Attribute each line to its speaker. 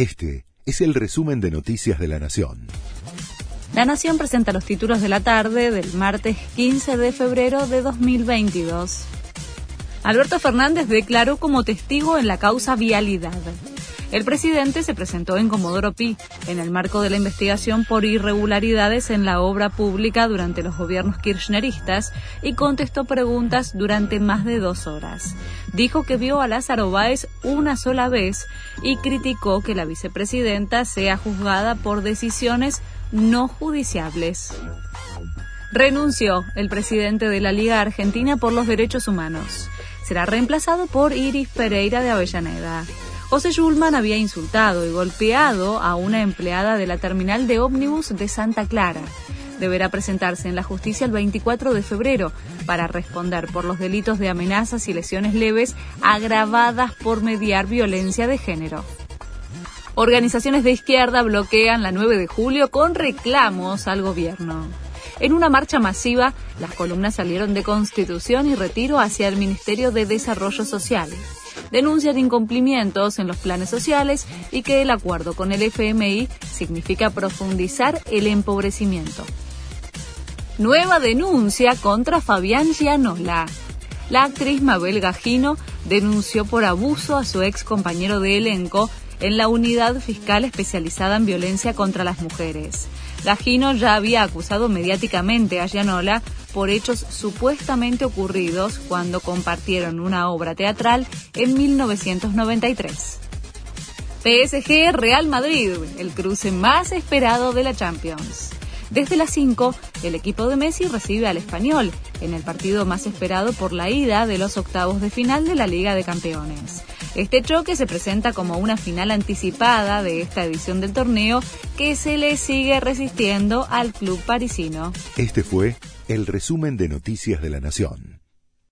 Speaker 1: Este es el resumen de Noticias de la Nación.
Speaker 2: La Nación presenta los títulos de la tarde del martes 15 de febrero de 2022. Alberto Fernández declaró como testigo en la causa Vialidad. El presidente se presentó en Comodoro Pi en el marco de la investigación por irregularidades en la obra pública durante los gobiernos kirchneristas y contestó preguntas durante más de dos horas. Dijo que vio a Lázaro Báez una sola vez y criticó que la vicepresidenta sea juzgada por decisiones no judiciables. Renunció el presidente de la Liga Argentina por los Derechos Humanos. Será reemplazado por Iris Pereira de Avellaneda. José Schulman había insultado y golpeado a una empleada de la terminal de ómnibus de Santa Clara. Deberá presentarse en la justicia el 24 de febrero para responder por los delitos de amenazas y lesiones leves agravadas por mediar violencia de género. Organizaciones de izquierda bloquean la 9 de julio con reclamos al gobierno. En una marcha masiva, las columnas salieron de Constitución y Retiro hacia el Ministerio de Desarrollo Social denuncian incumplimientos en los planes sociales y que el acuerdo con el FMI significa profundizar el empobrecimiento. Nueva denuncia contra Fabián Gianola. La actriz Mabel Gajino denunció por abuso a su ex compañero de elenco en la unidad fiscal especializada en violencia contra las mujeres. Gajino ya había acusado mediáticamente a Gianola por hechos supuestamente ocurridos cuando compartieron una obra teatral en 1993. PSG Real Madrid, el cruce más esperado de la Champions. Desde las 5, el equipo de Messi recibe al español en el partido más esperado por la ida de los octavos de final de la Liga de Campeones. Este choque se presenta como una final anticipada de esta edición del torneo que se le sigue resistiendo al club parisino.
Speaker 1: Este fue el resumen de Noticias de la Nación.